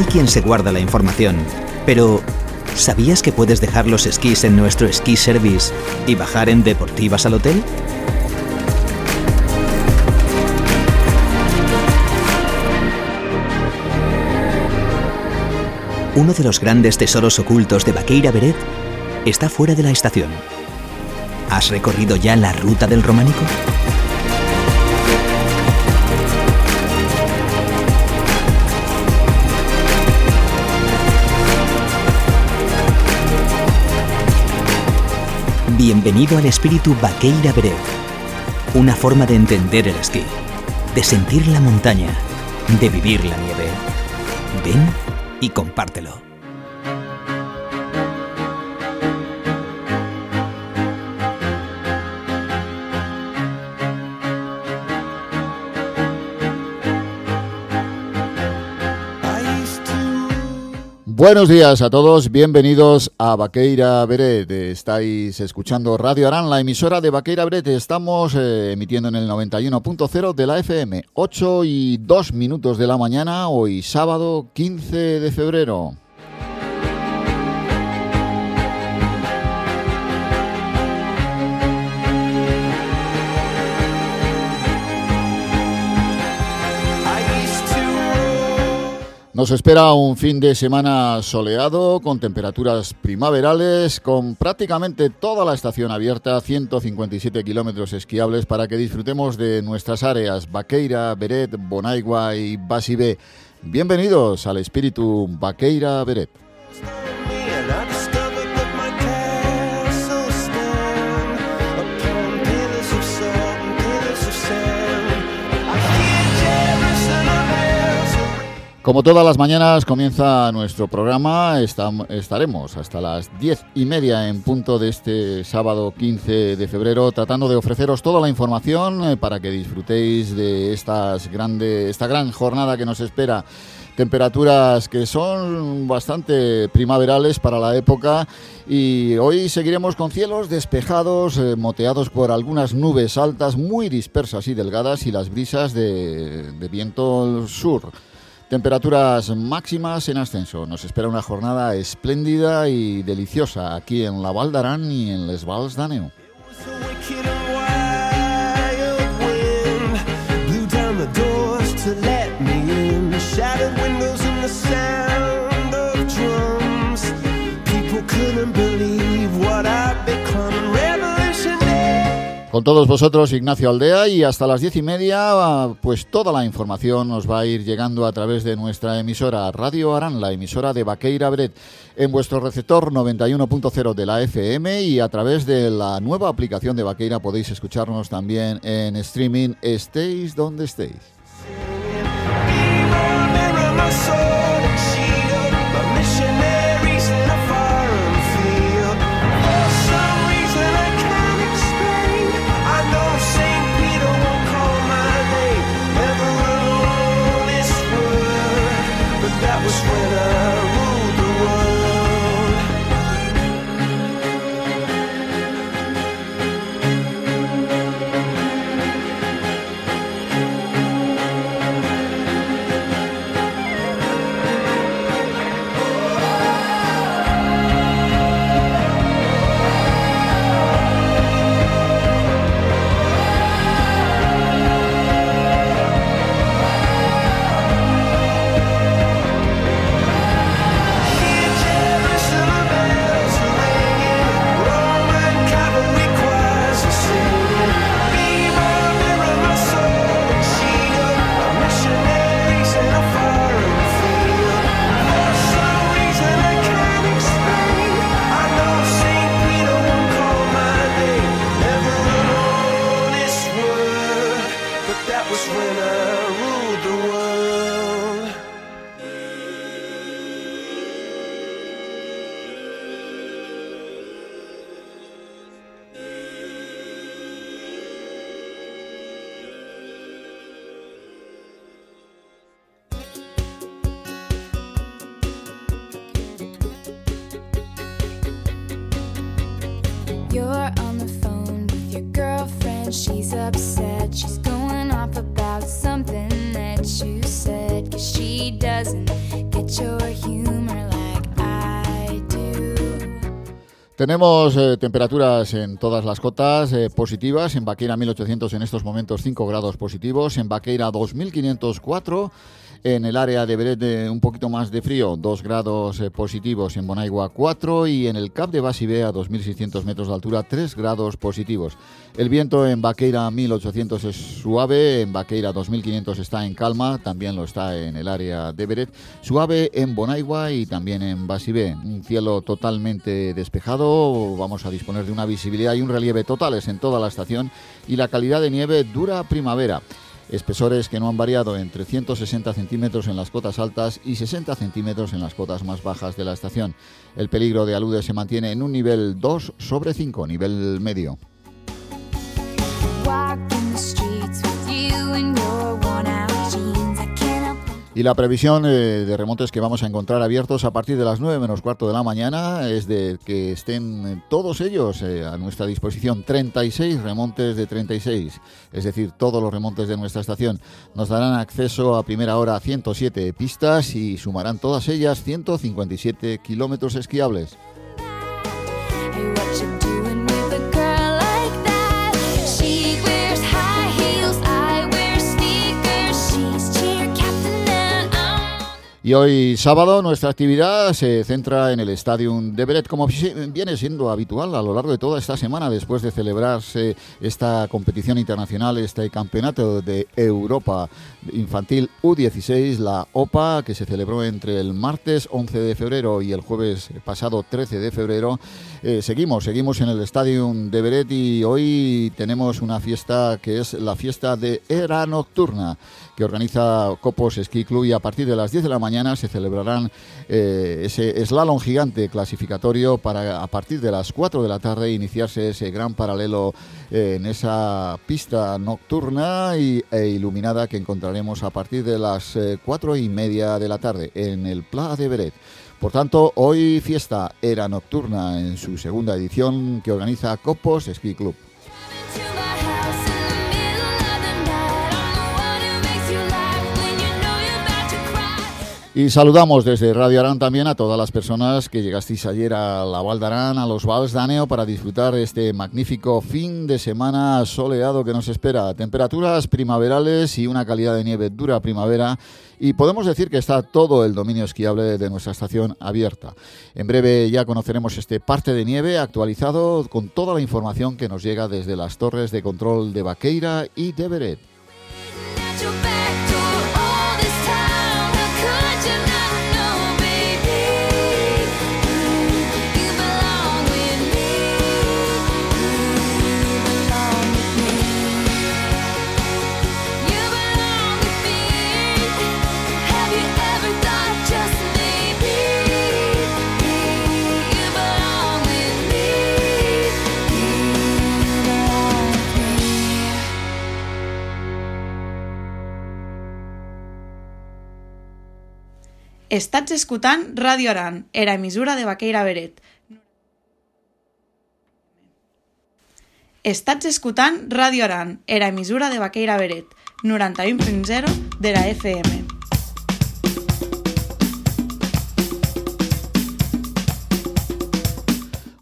Hay quien se guarda la información, pero ¿sabías que puedes dejar los esquís en nuestro esquí service y bajar en deportivas al hotel? Uno de los grandes tesoros ocultos de Baqueira Beret está fuera de la estación. ¿Has recorrido ya la ruta del románico? Bienvenido al espíritu Baqueira Beret, una forma de entender el esquí, de sentir la montaña, de vivir la nieve. Ven y compártelo. Buenos días a todos, bienvenidos a Vaqueira Beret. Estáis escuchando Radio Arán, la emisora de Vaqueira Beret. Estamos eh, emitiendo en el 91.0 de la FM, 8 y 2 minutos de la mañana, hoy sábado 15 de febrero. Nos espera un fin de semana soleado, con temperaturas primaverales, con prácticamente toda la estación abierta, 157 kilómetros esquiables para que disfrutemos de nuestras áreas Baqueira, Beret, Bonaigua y Basibé. Bienvenidos al espíritu Baqueira Beret. Como todas las mañanas comienza nuestro programa, estaremos hasta las diez y media en punto de este sábado 15 de febrero tratando de ofreceros toda la información eh, para que disfrutéis de estas grande, esta gran jornada que nos espera. Temperaturas que son bastante primaverales para la época y hoy seguiremos con cielos despejados, eh, moteados por algunas nubes altas muy dispersas y delgadas y las brisas de, de viento sur. Temperaturas máximas en ascenso. Nos espera una jornada espléndida y deliciosa aquí en la Val d'Aran y en Les Vals d'Aneu. Con todos vosotros, Ignacio Aldea, y hasta las diez y media, pues toda la información nos va a ir llegando a través de nuestra emisora Radio Arán, la emisora de Baqueira Bret, en vuestro receptor 91.0 de la FM y a través de la nueva aplicación de Baqueira podéis escucharnos también en streaming, estéis donde estéis. Tenemos eh, temperaturas en todas las cotas eh, positivas. En Baqueira 1800 en estos momentos 5 grados positivos. En Baqueira 2504 en el área de Beret un poquito más de frío, 2 grados eh, positivos. En Bonaigua 4 y en el Cap de Basibé a 2.600 metros de altura 3 grados positivos. El viento en Baqueira 1800 es suave, en Baqueira 2500 está en calma, también lo está en el área de Beret. Suave en Bonaigua y también en Basibé. Un cielo totalmente despejado, vamos a disponer de una visibilidad y un relieve totales en toda la estación y la calidad de nieve dura primavera espesores que no han variado entre 160 centímetros en las cotas altas y 60 centímetros en las cotas más bajas de la estación. El peligro de alude se mantiene en un nivel 2 sobre 5, nivel medio. Y la previsión eh, de remontes que vamos a encontrar abiertos a partir de las 9 menos cuarto de la mañana es de que estén todos ellos eh, a nuestra disposición. 36 remontes de 36, es decir, todos los remontes de nuestra estación. Nos darán acceso a primera hora a 107 pistas y sumarán todas ellas 157 kilómetros esquiables. Y hoy sábado nuestra actividad se centra en el Stadium de Beret, como viene siendo habitual a lo largo de toda esta semana, después de celebrarse esta competición internacional, este campeonato de Europa infantil U16, la OPA, que se celebró entre el martes 11 de febrero y el jueves pasado 13 de febrero. Eh, seguimos, seguimos en el Stadium de Beret y hoy tenemos una fiesta que es la fiesta de Era Nocturna que organiza Copos Ski Club y a partir de las 10 de la mañana se celebrarán eh, ese slalom gigante clasificatorio para a partir de las 4 de la tarde iniciarse ese gran paralelo eh, en esa pista nocturna y, e iluminada que encontraremos a partir de las 4 eh, y media de la tarde en el Pla de Beret. Por tanto, hoy fiesta era nocturna en su segunda edición que organiza Copos Ski Club. Y saludamos desde Radio Arán también a todas las personas que llegasteis ayer a la Val a los Vals Daneo, para disfrutar este magnífico fin de semana soleado que nos espera. Temperaturas primaverales y una calidad de nieve dura primavera. Y podemos decir que está todo el dominio esquiable de nuestra estación abierta. En breve ya conoceremos este parte de nieve actualizado con toda la información que nos llega desde las torres de control de Baqueira y de Beret. Estats escutant Ràdio Aran, era emissora de Baqueira Beret. Estats escutant Ràdio Aran, era emissora de Baqueira Beret, 91.0 de la FM.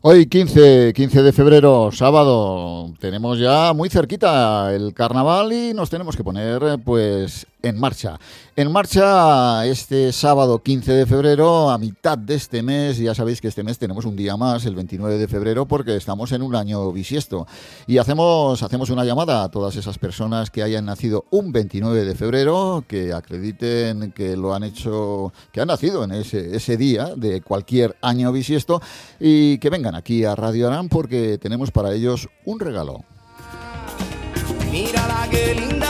Hoy 15, 15 de febrero, sábado, tenemos ya muy cerquita el carnaval y nos tenemos que poner pues en marcha. En marcha este sábado 15 de febrero, a mitad de este mes, ya sabéis que este mes tenemos un día más, el 29 de febrero, porque estamos en un año bisiesto. Y hacemos, hacemos una llamada a todas esas personas que hayan nacido un 29 de febrero, que acrediten que lo han hecho, que han nacido en ese, ese día de cualquier año bisiesto, y que vengan aquí a Radio Arán porque tenemos para ellos un regalo. Mira la que linda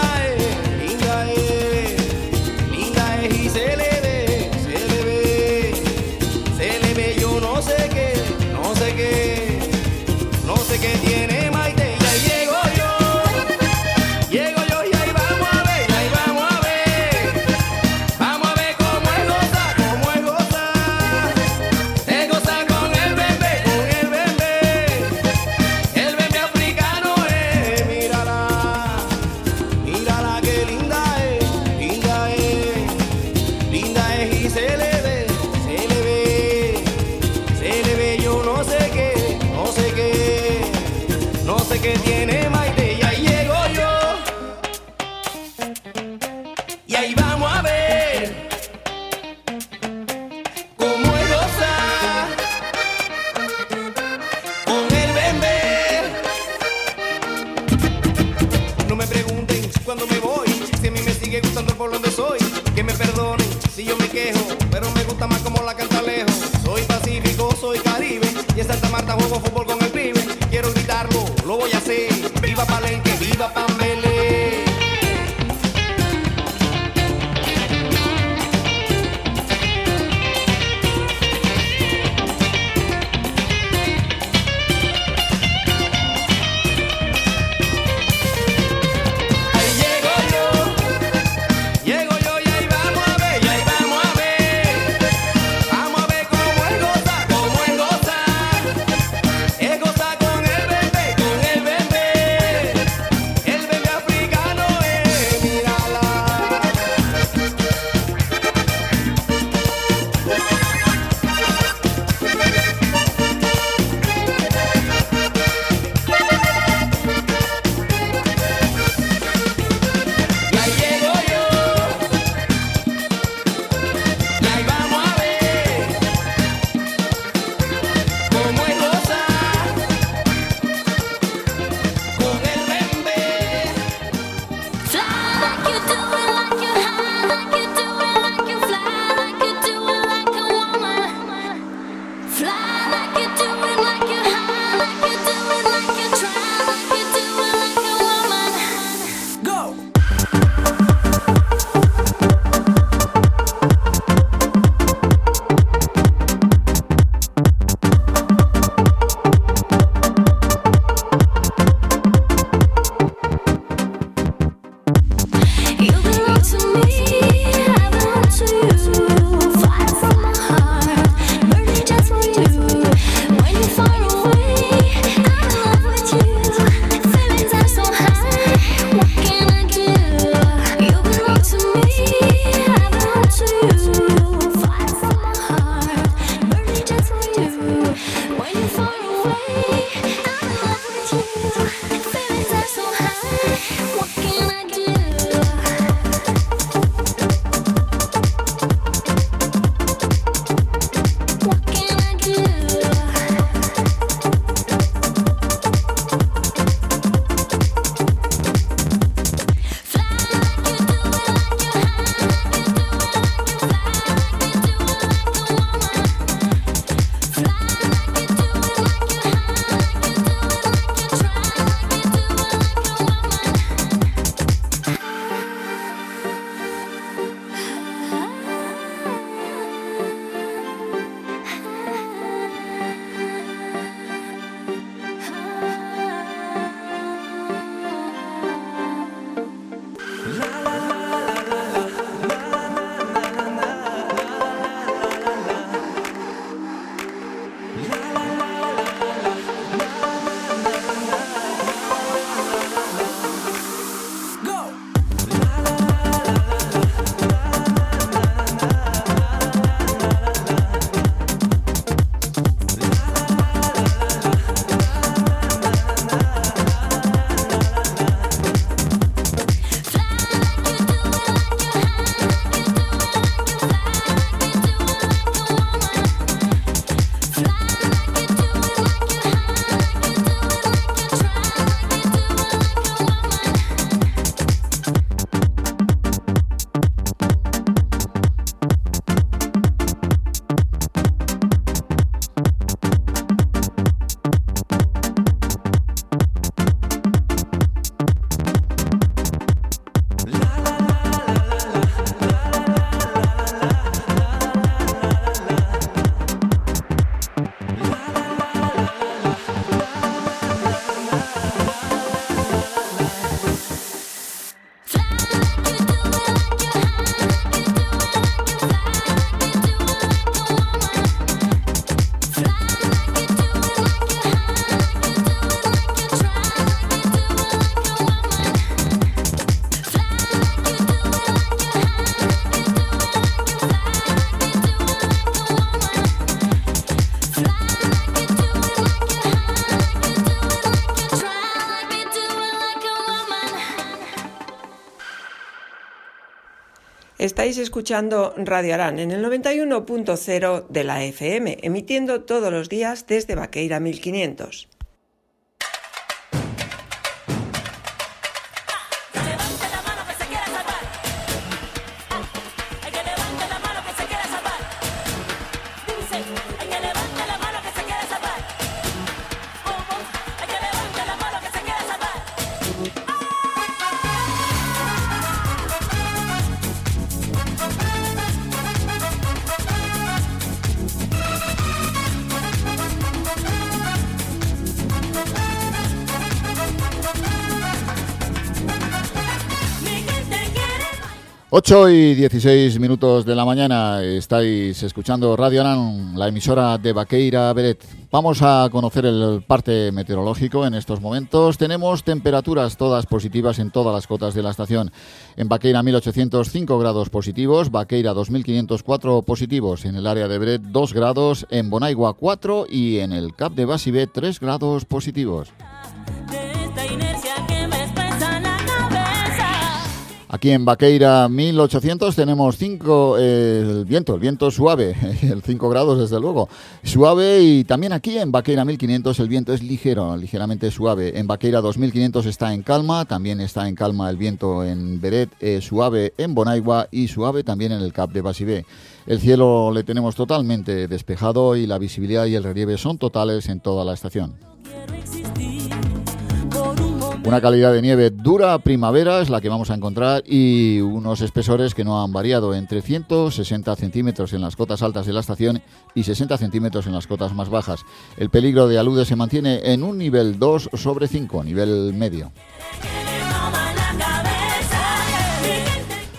Estáis escuchando Radio Arán en el 91.0 de la FM, emitiendo todos los días desde Vaqueira 1500. 8 y 16 minutos de la mañana estáis escuchando Radio Arán, la emisora de Vaqueira Beret. Vamos a conocer el parte meteorológico en estos momentos. Tenemos temperaturas todas positivas en todas las cotas de la estación. En Vaqueira 1805 grados positivos, Vaqueira 2504 positivos, en el área de Beret 2 grados, en Bonaigua 4 y en el Cap de Basibé 3 grados positivos. Aquí en Vaqueira 1800 tenemos 5, el viento, el viento suave, el 5 grados desde luego, suave y también aquí en Vaqueira 1500 el viento es ligero, ligeramente suave. En Vaqueira 2500 está en calma, también está en calma el viento en Beret, eh, suave en Bonaigua y suave también en el Cap de Basibé. El cielo le tenemos totalmente despejado y la visibilidad y el relieve son totales en toda la estación. Una calidad de nieve dura primavera es la que vamos a encontrar y unos espesores que no han variado entre 160 centímetros en las cotas altas de la estación y 60 centímetros en las cotas más bajas. El peligro de alude se mantiene en un nivel 2 sobre 5, nivel medio.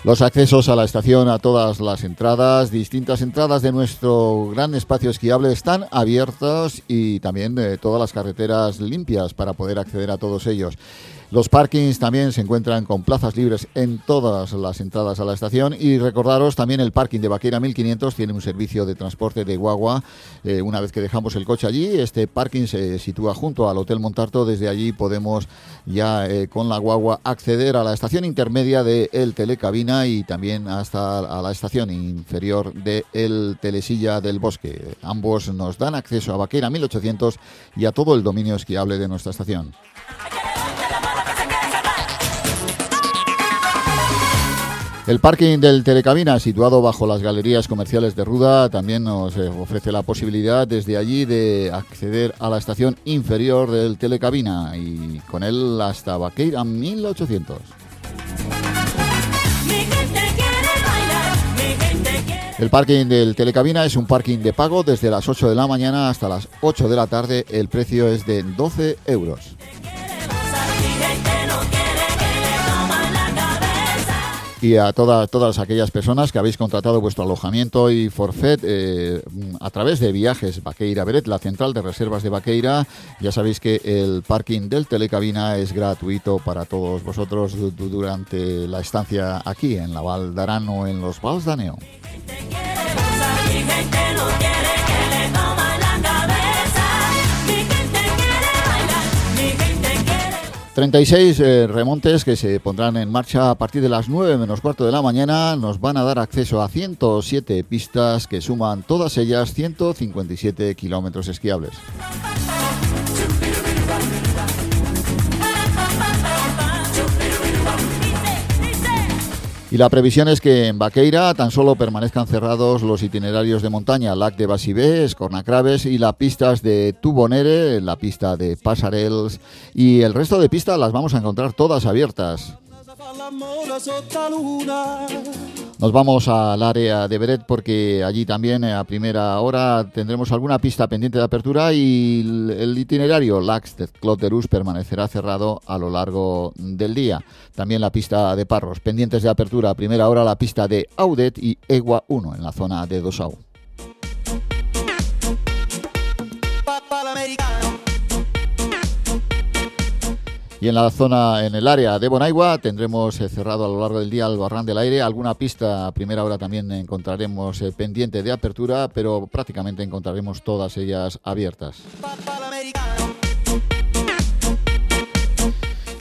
Los accesos a la estación, a todas las entradas, distintas entradas de nuestro gran espacio esquiable están abiertas y también todas las carreteras limpias para poder acceder a todos ellos. Los parkings también se encuentran con plazas libres en todas las entradas a la estación y recordaros también el parking de Vaquera 1500 tiene un servicio de transporte de guagua. Eh, una vez que dejamos el coche allí, este parking se sitúa junto al Hotel Montarto. Desde allí podemos ya eh, con la guagua acceder a la estación intermedia de El Telecabina y también hasta a la estación inferior de El Telesilla del Bosque. Ambos nos dan acceso a Vaquera 1800 y a todo el dominio esquiable de nuestra estación. El parking del Telecabina, situado bajo las galerías comerciales de Ruda, también nos eh, ofrece la posibilidad desde allí de acceder a la estación inferior del Telecabina y con él hasta Vaqueira 1800. Mi gente quiere bailar, mi gente quiere El parking del Telecabina es un parking de pago desde las 8 de la mañana hasta las 8 de la tarde. El precio es de 12 euros. Y a toda- todas aquellas personas que habéis contratado vuestro alojamiento y forfait eh, a través de viajes Vaqueira Beret, la central de reservas de Vaqueira. Ya sabéis que el parking del Telecabina es gratuito para todos vosotros du- du- durante la estancia aquí en la Val d'Aran o en los Vals. Gozar, 36 eh, remontes que se pondrán en marcha a partir de las 9 menos cuarto de la mañana nos van a dar acceso a 107 pistas que suman todas ellas 157 kilómetros esquiables. Y la previsión es que en Vaqueira tan solo permanezcan cerrados los itinerarios de montaña Lac de Basibé, Escornacraves y las pistas de Tubonere, la pista de Pasarels y el resto de pistas las vamos a encontrar todas abiertas. Nos vamos al área de Beret porque allí también eh, a primera hora tendremos alguna pista pendiente de apertura y el, itinerario Lax de permanecerá cerrado a lo largo del día. También la pista de Parros, pendientes de apertura a primera hora la pista de Audet y Egua 1 en la zona de Dosau. Y en la zona, en el área de Bonaigua, tendremos eh, cerrado a lo largo del día el barran del aire. Alguna pista a primera hora también encontraremos eh, pendiente de apertura, pero prácticamente encontraremos todas ellas abiertas.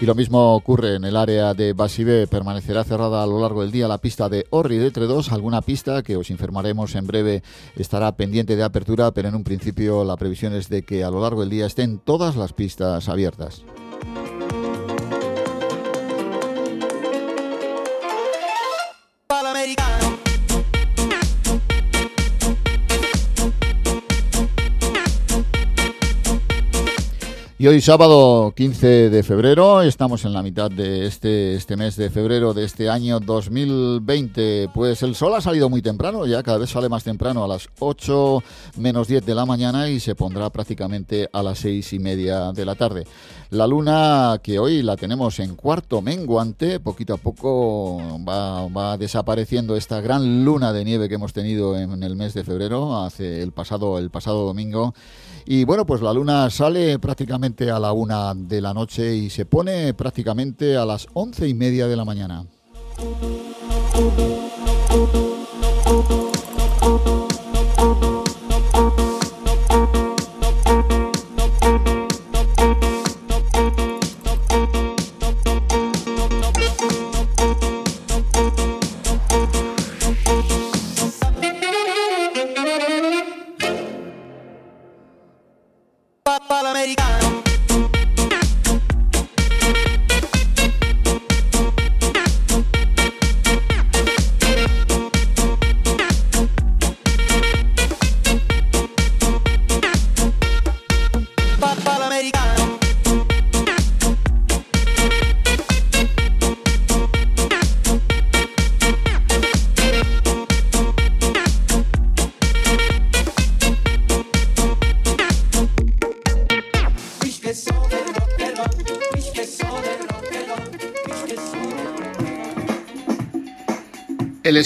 Y lo mismo ocurre en el área de Basibé. Permanecerá cerrada a lo largo del día la pista de Orri de Tredos. Alguna pista que os informaremos en breve estará pendiente de apertura, pero en un principio la previsión es de que a lo largo del día estén todas las pistas abiertas. Y hoy sábado 15 de febrero, estamos en la mitad de este, este mes de febrero de este año 2020. Pues el sol ha salido muy temprano, ya cada vez sale más temprano, a las 8 menos 10 de la mañana y se pondrá prácticamente a las 6 y media de la tarde. La luna que hoy la tenemos en cuarto menguante, poquito a poco va, va desapareciendo esta gran luna de nieve que hemos tenido en el mes de febrero, hace el pasado, el pasado domingo. Y bueno, pues la luna sale prácticamente a la una de la noche y se pone prácticamente a las once y media de la mañana.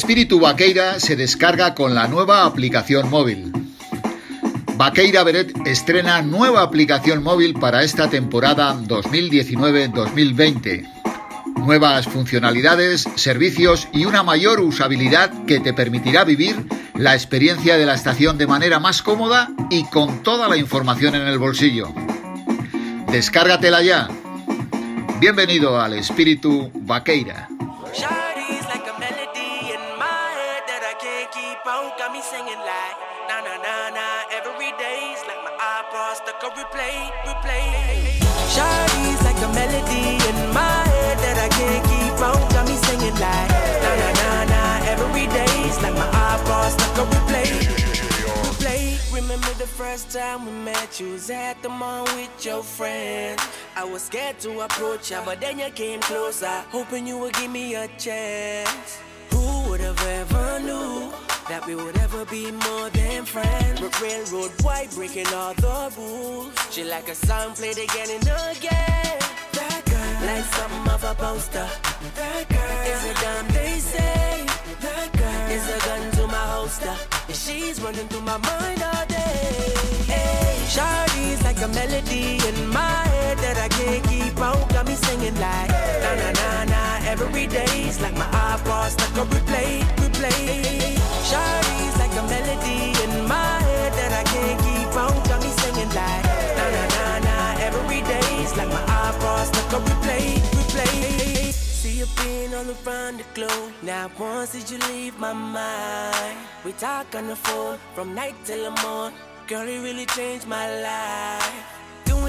Espíritu Vaqueira se descarga con la nueva aplicación móvil. Vaqueira Beret estrena nueva aplicación móvil para esta temporada 2019-2020. Nuevas funcionalidades, servicios y una mayor usabilidad que te permitirá vivir la experiencia de la estación de manera más cómoda y con toda la información en el bolsillo. Descárgatela ya. Bienvenido al espíritu Vaqueira. Singing like na na na na every day's like my iPod stuck on replay, replay. Shawty's like a melody in my head that I can't keep out. Got me singing like na na na na every day's like my iPod stuck on replay. Remember the first time we met? You was at the mall with your friends. I was scared to approach ya, but then you came closer, hoping you would give me a chance. Who would have ever knew that we would ever be more than friends? But railroad white breaking all the rules. She like a song played again and again. That girl, like something of a poster. That girl is a damn they say. That girl is a gun to my holster. And she's running through my mind all day. Hey, Shawty's like a melody in my head that I can't keep out. Got me singing like na na na na every day's like my iPod stuck on replay, replay. Shawty's like a melody in my head that I can't keep out. Got me singing like na na na na every day's like my iPod stuck on replay, replay. See you being all around the globe. Now once did you leave my mind? We talk on the phone from night till the morning. Girl, it really changed my life.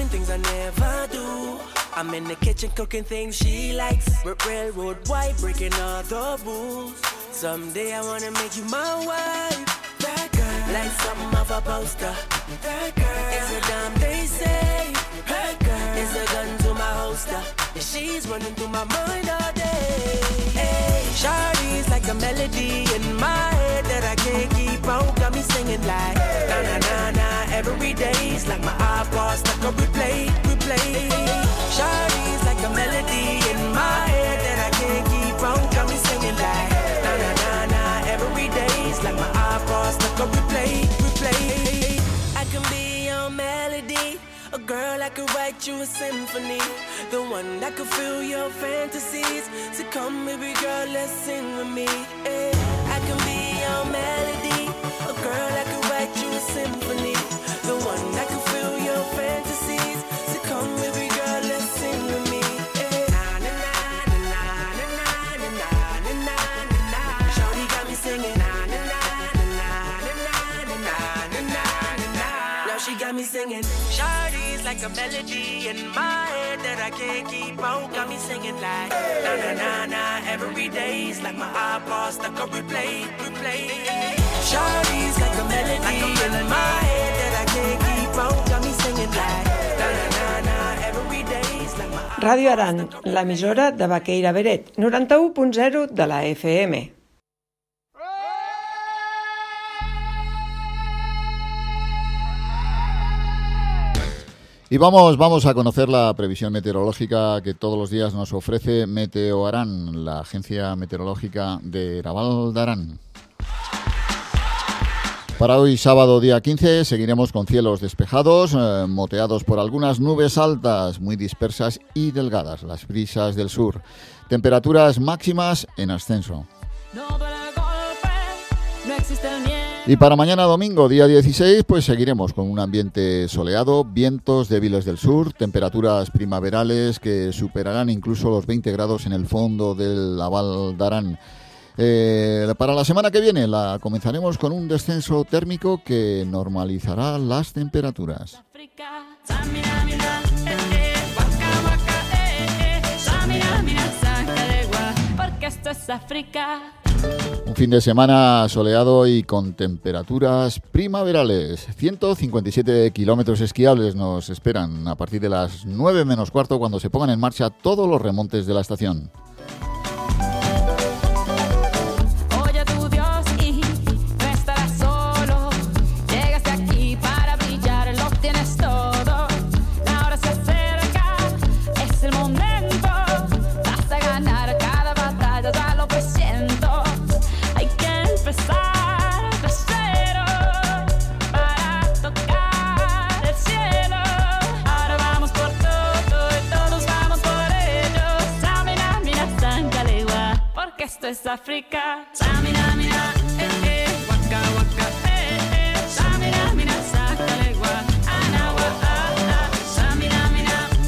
Doing things I never do. I'm in the kitchen cooking things she likes. R- railroad white, breaking all the rules. Someday I wanna make you my wife. That girl, like something of a poster. That girl is a damn they say. That girl is a gun to my holster. And she's running through my mind all day. Hey, Shawty's like a melody in my head that I can't keep out. Singing like na na na na every day's like my iPod stuck on replay, replay. Shawty's like a melody in my head that I can't keep. Got me singing like na na na na every day's like my iPod stuck on replay, replay. I can be your melody. A girl I could write you a symphony. The one that could fill your fantasies. So come, baby girl, let's sing with me. eh. I can be your melody got me singing. Shardy's like a melody in my head that I can't keep out. Got me singing like na na na na. Every day's like my iPod stuck on replay, replay. Shawty's like a melody in my head that I can't keep out. Got me singing like na na na na. Every day's like my Ràdio Aran, l'emissora de Baqueira Beret, 91.0 de la FM. Y vamos, vamos a conocer la previsión meteorológica que todos los días nos ofrece Meteoarán, la agencia meteorológica de Raval de Arán. Para hoy, sábado día 15, seguiremos con cielos despejados, eh, moteados por algunas nubes altas, muy dispersas y delgadas, las brisas del sur. Temperaturas máximas en ascenso. Y para mañana domingo, día 16, pues seguiremos con un ambiente soleado, vientos débiles del sur, temperaturas primaverales que superarán incluso los 20 grados en el fondo del Aval Darán. Eh, para la semana que viene la comenzaremos con un descenso térmico que normalizará las temperaturas. Un fin de semana soleado y con temperaturas primaverales. 157 kilómetros esquiables nos esperan a partir de las 9 menos cuarto cuando se pongan en marcha todos los remontes de la estación. Es África. Samina, mira, eh, eh, waka, waka, eh, eh. Samina, anawa, ah, ah. Samina,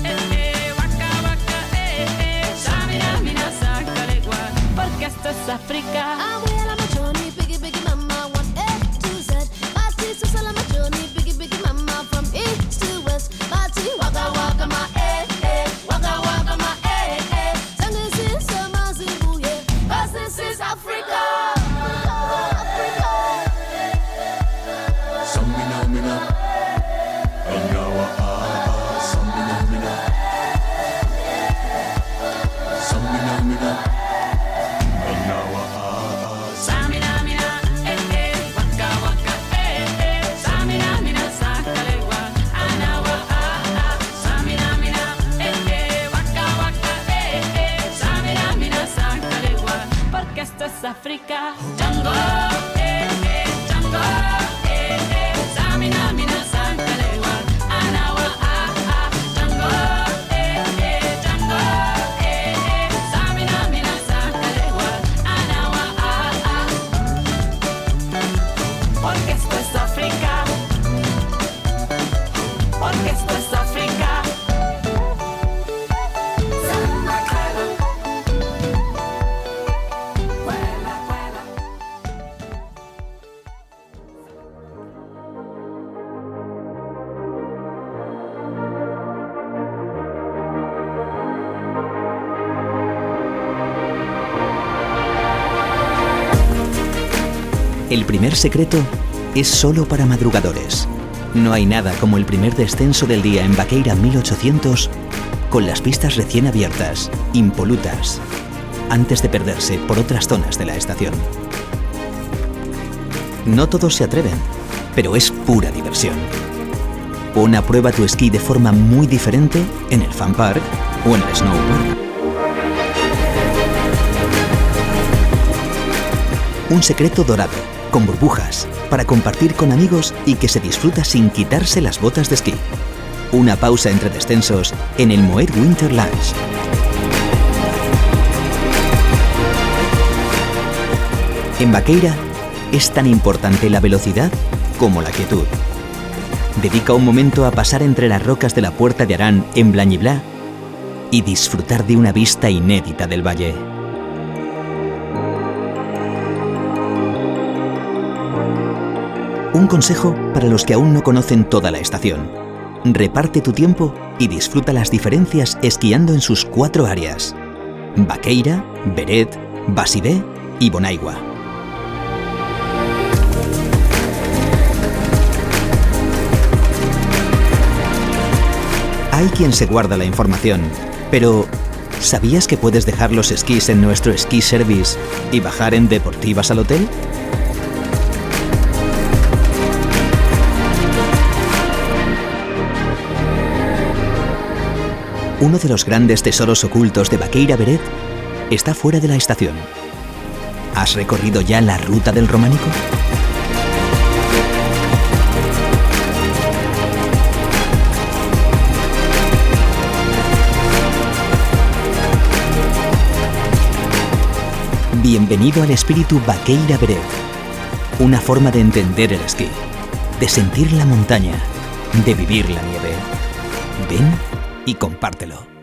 eh, eh, waka, waka, eh, eh. Samina, porque esto es África. Primer secreto es solo para madrugadores. No hay nada como el primer descenso del día en Vaqueira 1800 con las pistas recién abiertas, impolutas, antes de perderse por otras zonas de la estación. No todos se atreven, pero es pura diversión. Pon a prueba tu esquí de forma muy diferente en el Fan Park o en el Snow Park. Un secreto dorado, con burbujas, para compartir con amigos y que se disfruta sin quitarse las botas de esquí. Una pausa entre descensos en el Moet Winter Lunch. En Vaqueira es tan importante la velocidad como la quietud. Dedica un momento a pasar entre las rocas de la Puerta de Arán en Blañiblá y disfrutar de una vista inédita del valle. Un consejo para los que aún no conocen toda la estación. Reparte tu tiempo y disfruta las diferencias esquiando en sus cuatro áreas. Baqueira, Beret, Basibé y Bonaigua. Hay quien se guarda la información, pero ¿sabías que puedes dejar los esquís en nuestro esquí service y bajar en deportivas al hotel? Uno de los grandes tesoros ocultos de Baqueira Beret está fuera de la estación. ¿Has recorrido ya la ruta del románico? Bienvenido al espíritu Baqueira Beret, una forma de entender el esquí, de sentir la montaña, de vivir la nieve. Ven y compártelo.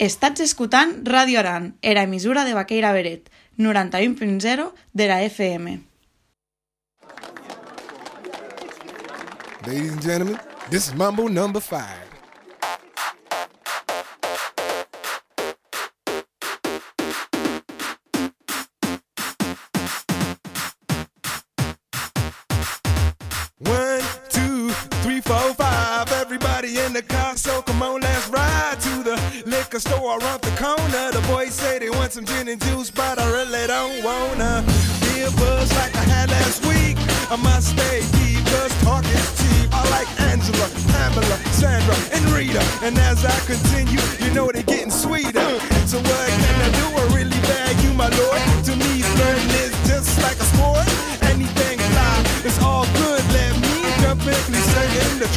Estats escutant Radio Aran, era emissora de Baqueira Beret, 91.0 de la FM. Ladies and gentlemen, this is Mambo number five. One, two, three, four, five. Everybody in the car, so come on, around the corner. The boys say they want some gin and juice, but I really don't wanna be a buzz like I had last week. I must stay deep, cause talk is cheap. I like Angela, Pamela, Sandra, and Rita. And as I continue, you know they're getting sweeter. So what can I do? I really you, my lord. To me, flirting is just like a sport.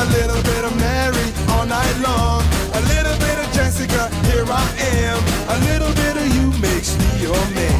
A little bit of Mary all night long. A little bit of Jessica, here I am. A little bit of you makes me your man.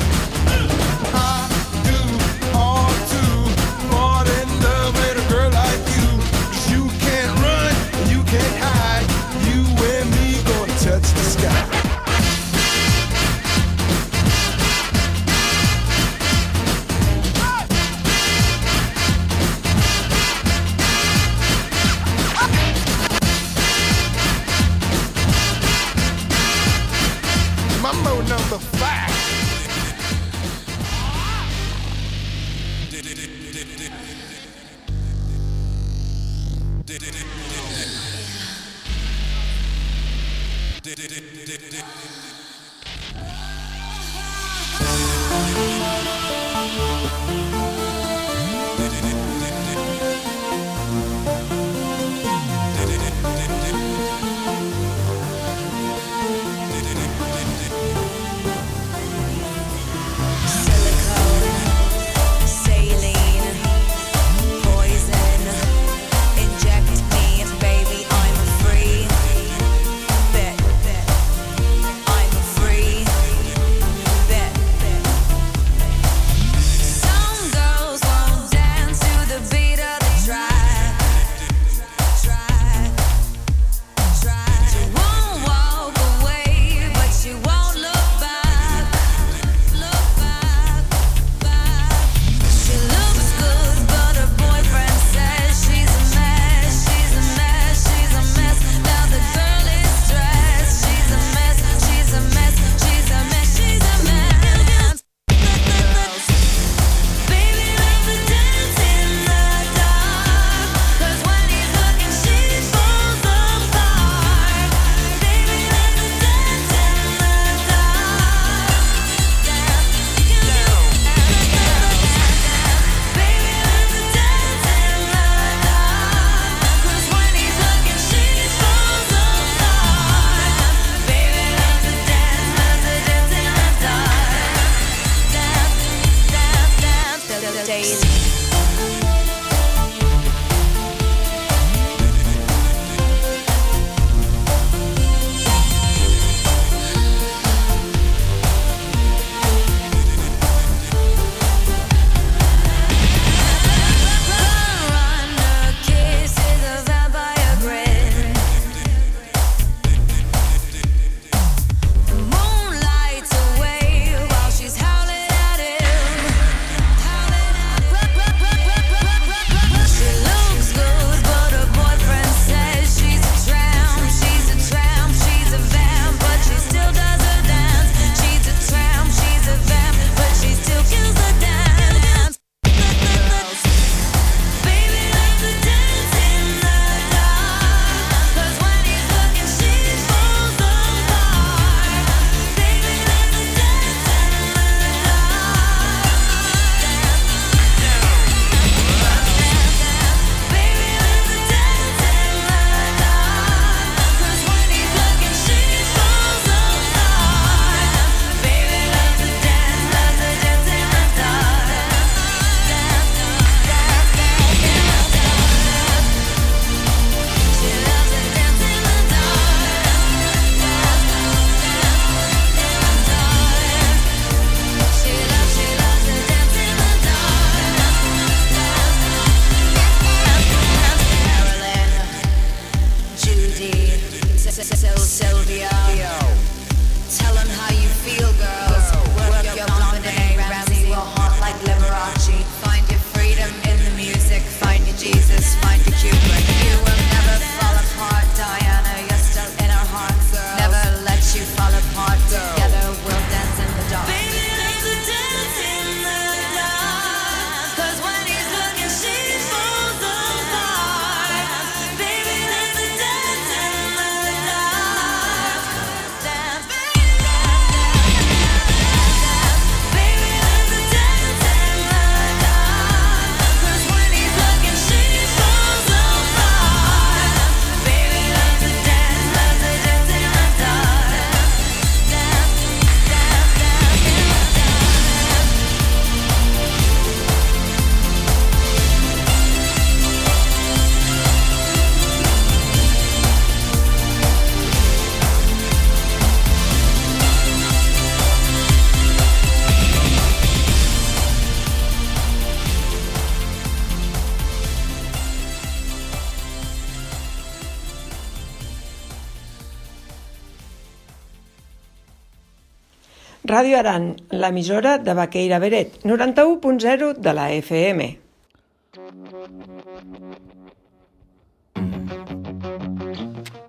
Ràdio Aran, l'emissora de Baqueira Beret, 91.0 de la FM.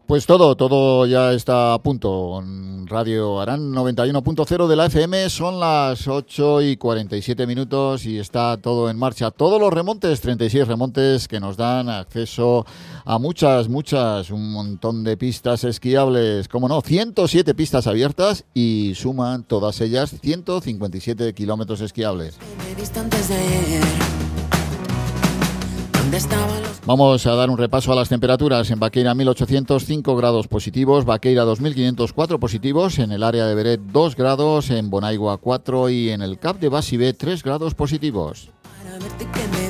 Pues todo, todo ya está a punto. Radio Arán 91.0 de la FM son las 8 y 47 minutos y está todo en marcha. Todos los remontes, 36 remontes que nos dan acceso a muchas, muchas, un montón de pistas esquiables. Como no, 107 pistas abiertas y suman todas ellas 157 kilómetros esquiables. Vamos a dar un repaso a las temperaturas. En Baqueira 1805 grados positivos, Baqueira 2504 positivos, en el área de Beret 2 grados, en Bonaigua 4 y en el Cap de Basibé 3 grados positivos. para verte que me?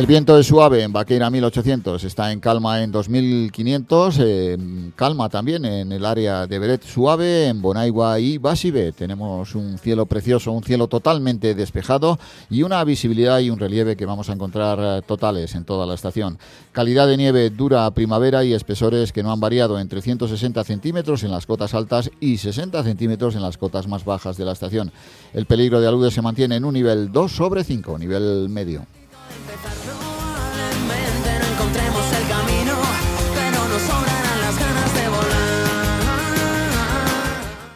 El viento es suave en Baqueira 1800, está en calma en 2500, eh, calma también en el área de Beret suave, en Bonaigua y Basibé. Tenemos un cielo precioso, un cielo totalmente despejado y una visibilidad y un relieve que vamos a encontrar eh, totales en toda la estación. Calidad de nieve dura primavera y espesores que no han variado entre 160 centímetros en las cotas altas y 60 centímetros en las cotas más bajas de la estación. El peligro de aludes se mantiene en un nivel 2 sobre 5, nivel medio.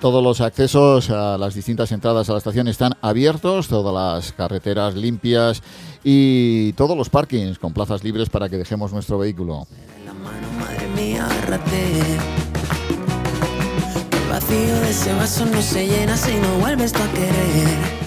Todos los accesos a las distintas entradas a la estación están abiertos, todas las carreteras limpias y todos los parkings con plazas libres para que dejemos nuestro vehículo. Vacío de ese vaso no se llena querer.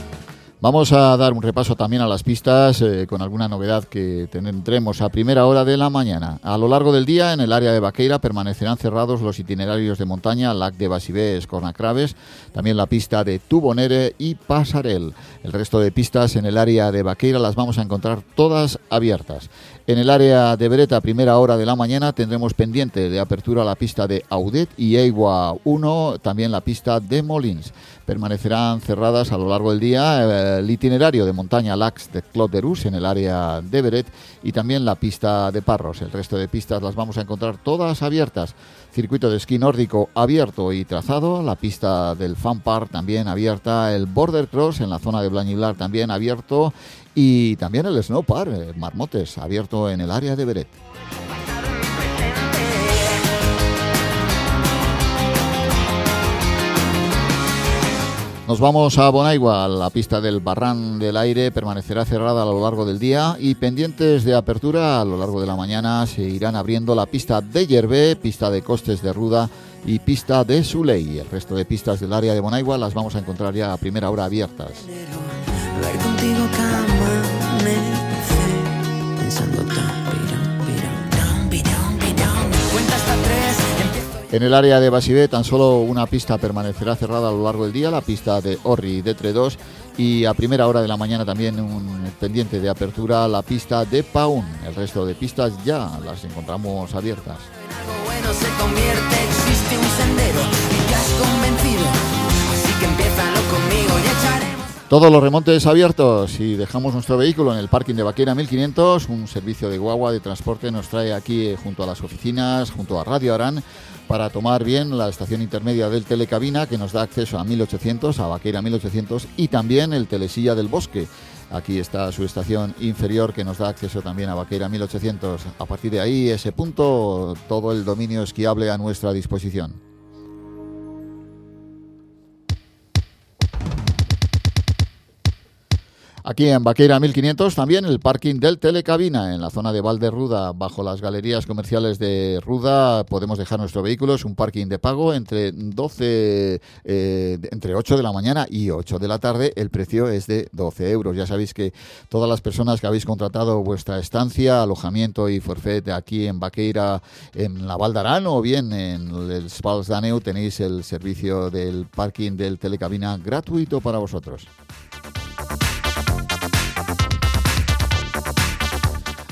Vamos a dar un repaso también a las pistas eh, con alguna novedad que tendremos a primera hora de la mañana. A lo largo del día, en el área de Baqueira permanecerán cerrados los itinerarios de montaña, Lac de Basibé, Escornacraves, también la pista de Tubonere y Pasarel. El resto de pistas en el área de Baqueira las vamos a encontrar todas abiertas. En el área de Bereta, a primera hora de la mañana, tendremos pendiente de apertura la pista de Audet y Eigua 1, también la pista de Molins. Permanecerán cerradas a lo largo del día eh, el itinerario de montaña Lax de Clot de Rus en el área de Beret y también la pista de Parros. El resto de pistas las vamos a encontrar todas abiertas. Circuito de esquí nórdico abierto y trazado, la pista del Fan Park también abierta, el Border Cross en la zona de Blañilar también abierto y también el Snow Park, eh, Marmotes, abierto en el área de Beret. Nos vamos a Bonaigua, la pista del Barran del Aire permanecerá cerrada a lo largo del día y pendientes de apertura a lo largo de la mañana se irán abriendo la pista de Yerbé, pista de Costes de Ruda y pista de Suley. El resto de pistas del área de Bonaigua las vamos a encontrar ya a primera hora abiertas. En el área de Basibé tan solo una pista permanecerá cerrada a lo largo del día, la pista de Orri de 2 y a primera hora de la mañana también un pendiente de apertura la pista de Paun. El resto de pistas ya las encontramos abiertas. en algo bueno se convierte, existe un sendero y te has convencido. Todos los remontes abiertos y dejamos nuestro vehículo en el parking de Vaquera 1500. Un servicio de guagua de transporte nos trae aquí eh, junto a las oficinas, junto a Radio Arán, para tomar bien la estación intermedia del Telecabina que nos da acceso a 1800, a Vaquera 1800 y también el Telesilla del Bosque. Aquí está su estación inferior que nos da acceso también a Vaquera 1800. A partir de ahí, ese punto, todo el dominio esquiable a nuestra disposición. Aquí en Vaqueira 1500 también el parking del Telecabina en la zona de Valderruda, bajo las galerías comerciales de Ruda, podemos dejar nuestro vehículo, es un parking de pago entre 12, eh, entre 8 de la mañana y 8 de la tarde, el precio es de 12 euros. Ya sabéis que todas las personas que habéis contratado vuestra estancia, alojamiento y forfait aquí en Vaqueira, en la Valdarán o bien en el Spals Daneu, tenéis el servicio del parking del Telecabina gratuito para vosotros.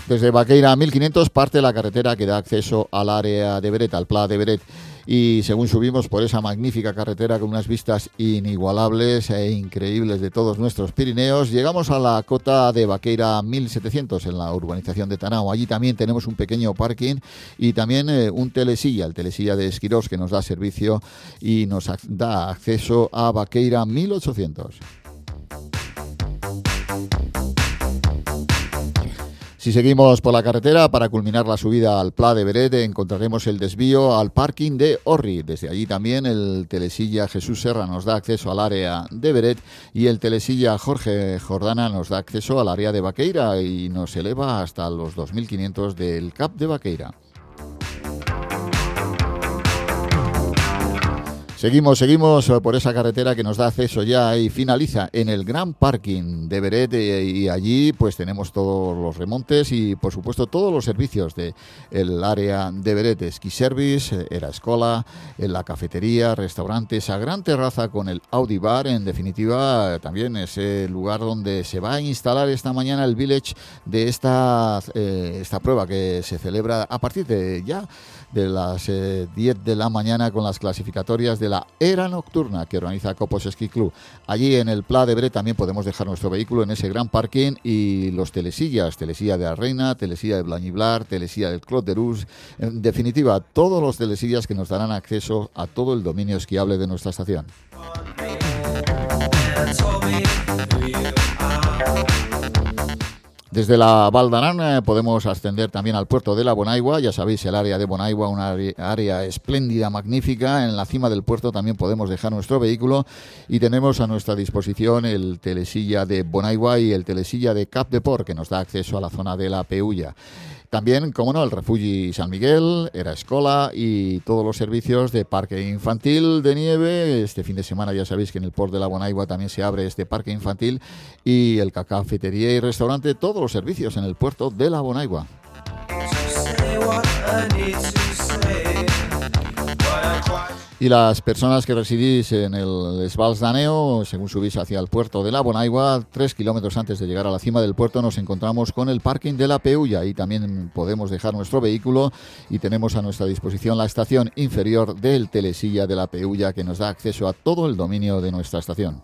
Desde Baqueira 1500 parte la carretera que da acceso al área de Beret, al Pla de Beret. y según subimos por esa magnífica carretera con unas vistas inigualables e increíbles de todos nuestros Pirineos, llegamos a la cota de Vaqueira 1700 en la urbanización de Tanao. Allí también tenemos un pequeño parking y también eh, un telesilla, el telesilla de Esquirós que nos da servicio y nos da acceso a Vaqueira 1800. Si seguimos por la carretera, para culminar la subida al Pla de Beret, encontraremos el desvío al parking de Orri. Desde allí también el telesilla Jesús Serra nos da acceso al área de Beret y el telesilla Jorge Jordana nos da acceso al área de Vaqueira y nos eleva hasta los 2.500 del CAP de Vaqueira. Seguimos, seguimos eh, por esa carretera que nos da acceso ya y finaliza en el gran parking de Beret eh, y allí pues tenemos todos los remontes y por supuesto todos los servicios de el área de Beret, Ski Service, eh, Era Escola, la cafetería, restaurante, esa gran terraza con el Audi Bar, en definitiva también ese lugar donde se va a instalar esta mañana el village de esta, esta prueba que se celebra a partir de ya de las eh, 10 de la mañana con las clasificatorias de la Era Nocturna que organiza Copos Ski Club. Allí en el Pla de Bre también podemos dejar nuestro vehículo en ese gran parking y los telesillas, telesilla de la telesilla de Blañiblar, telesilla del Clot de Rus, en definitiva, todos los telesillas que nos darán acceso a todo el dominio esquiable de nuestra estación. Desde la Valdarán eh, podemos ascender también al puerto de la Bonaigua. Ya sabéis, el área de Bonaigua, una área espléndida, magnífica. En la cima del puerto también podemos dejar nuestro vehículo y tenemos a nuestra disposición el telesilla de Bonaigua y el telesilla de Cap de Port, que nos da acceso a la zona de la Peulla. También, como no, el Refugi San Miguel, Era Escola y todos los servicios de parque infantil de nieve. Este fin de semana ya sabéis que en el Port de la Bonaigua también se abre este parque infantil y el cafetería y restaurante, todos los servicios en el puerto de la Bonaigua. Y las personas que residís en el Esbals Daneo, según subís hacia el puerto de la Bonaigua, tres kilómetros antes de llegar a la cima del puerto, nos encontramos con el parking de la Peulla. Ahí también podemos dejar nuestro vehículo y tenemos a nuestra disposición la estación inferior del Telesilla de la Peulla, que nos da acceso a todo el dominio de nuestra estación.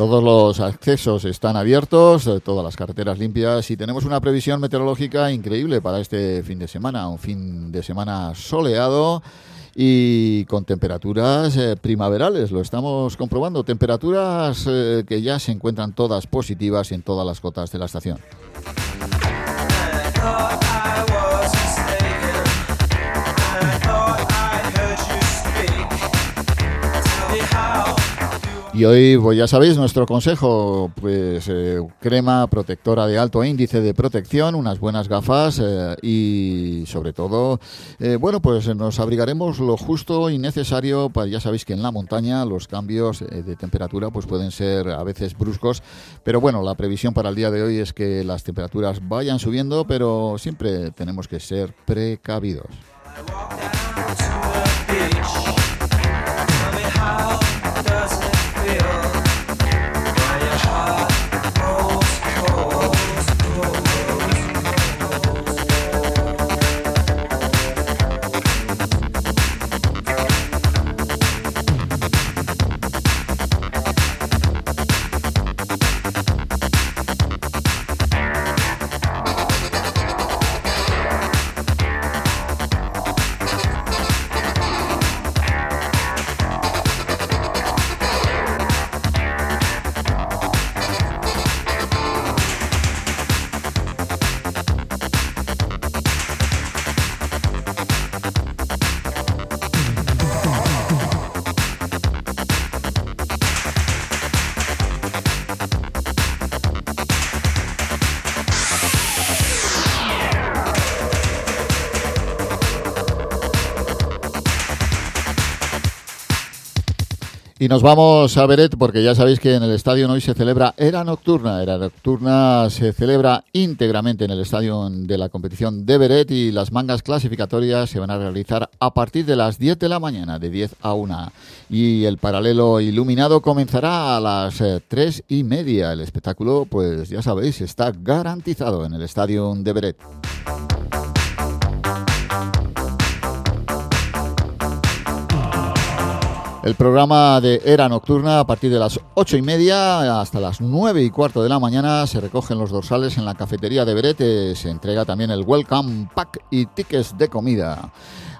Todos los accesos están abiertos, eh, todas las carreteras limpias y tenemos una previsión meteorológica increíble para este fin de semana, un fin de semana soleado y con temperaturas eh, primaverales, lo estamos comprobando, temperaturas eh, que ya se encuentran todas positivas en todas las cotas de la estación. Y hoy, pues ya sabéis, nuestro consejo, pues eh, crema protectora de alto índice de protección, unas buenas gafas eh, y sobre todo, eh, bueno, pues nos abrigaremos lo justo y necesario, para, ya sabéis que en la montaña los cambios eh, de temperatura pues pueden ser a veces bruscos, pero bueno, la previsión para el día de hoy es que las temperaturas vayan subiendo, pero siempre tenemos que ser precavidos. Y nos vamos a Beret porque ya sabéis que en el estadio hoy se celebra Era Nocturna. Era Nocturna se celebra íntegramente en el estadio de la competición de Beret y las mangas clasificatorias se van a realizar a partir de las 10 de la mañana, de 10 a 1. Y el paralelo iluminado comenzará a las eh, 3 y media. El espectáculo, pues ya sabéis, está garantizado en el estadio de Beret. El programa de Era Nocturna a partir de las ocho y media hasta las nueve y cuarto de la mañana se recogen los dorsales en la cafetería de Berete. Se entrega también el Welcome Pack y tickets de comida.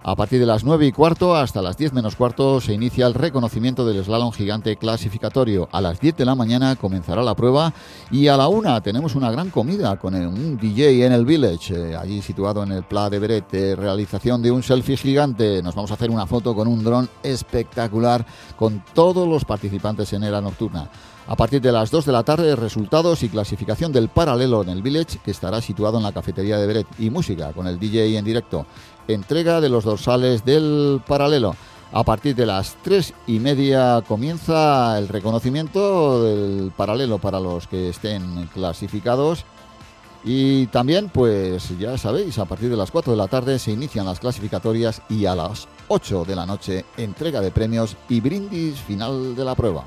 A partir de las 9 y cuarto hasta las 10 menos cuarto se inicia el reconocimiento del slalom gigante clasificatorio. A las 10 de la mañana comenzará la prueba y a la 1 tenemos una gran comida con un DJ en el Village, eh, allí situado en el Pla de Beret, eh, realización de un selfie gigante. Nos vamos a hacer una foto con un dron espectacular con todos los participantes en Era Nocturna. A partir de las 2 de la tarde, resultados y clasificación del paralelo en el Village, que estará situado en la cafetería de Beret, y música con el DJ en directo. Entrega de los dorsales del paralelo. A partir de las 3 y media comienza el reconocimiento del paralelo para los que estén clasificados. Y también, pues ya sabéis, a partir de las 4 de la tarde se inician las clasificatorias y a las 8 de la noche entrega de premios y brindis final de la prueba.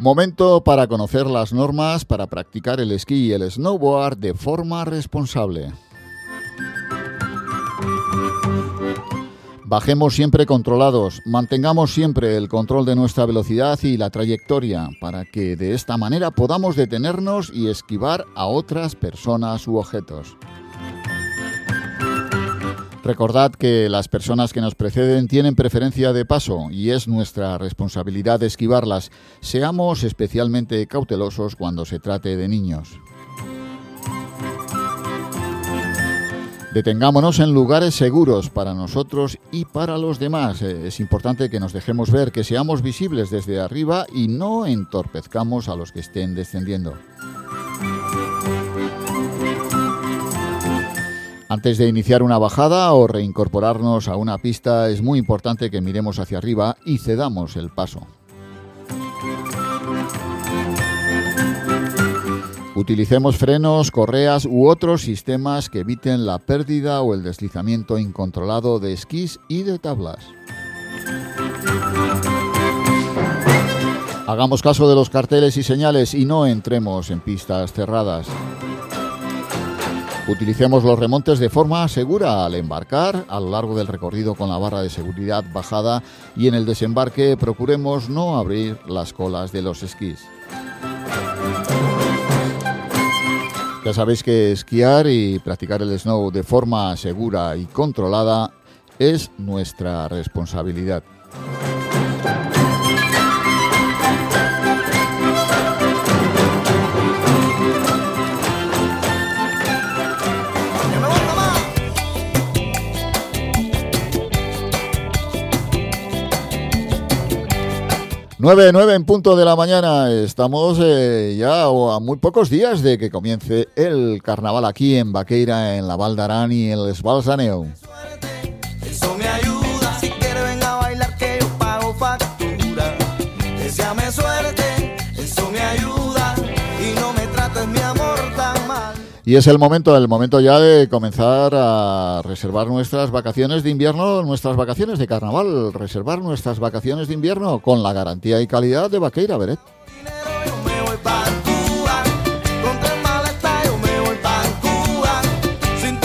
Momento para conocer las normas para practicar el esquí y el snowboard de forma responsable. Bajemos siempre controlados, mantengamos siempre el control de nuestra velocidad y la trayectoria para que de esta manera podamos detenernos y esquivar a otras personas u objetos. Recordad que las personas que nos preceden tienen preferencia de paso y es nuestra responsabilidad esquivarlas. Seamos especialmente cautelosos cuando se trate de niños. Detengámonos en lugares seguros para nosotros y para los demás. Eh, Es importante que nos dejemos ver, que seamos visibles desde arriba y no entorpezcamos a los que estén descendiendo. Antes de iniciar una bajada o reincorporarnos a una pista es muy importante que miremos hacia arriba y cedamos el paso. Utilicemos frenos, correas u otros sistemas que eviten la pérdida o el deslizamiento incontrolado de esquís y de tablas. Hagamos caso de los carteles y señales y no entremos en pistas cerradas. Utilicemos los remontes de forma segura al embarcar, a lo largo del recorrido con la barra de seguridad bajada y en el desembarque procuremos no abrir las colas de los esquís. Ya sabéis que esquiar y practicar el snow de forma segura y controlada es nuestra responsabilidad. Nueve, nueve en punto de la mañana. Estamos eh, ya a muy pocos días de que comience el carnaval aquí en Baqueira, en la Val d'Aran y en el Esbalsaneu. Y es el momento, el momento ya de comenzar a reservar nuestras vacaciones de invierno, nuestras vacaciones de carnaval, reservar nuestras vacaciones de invierno con la garantía y calidad de Vaqueira Beret.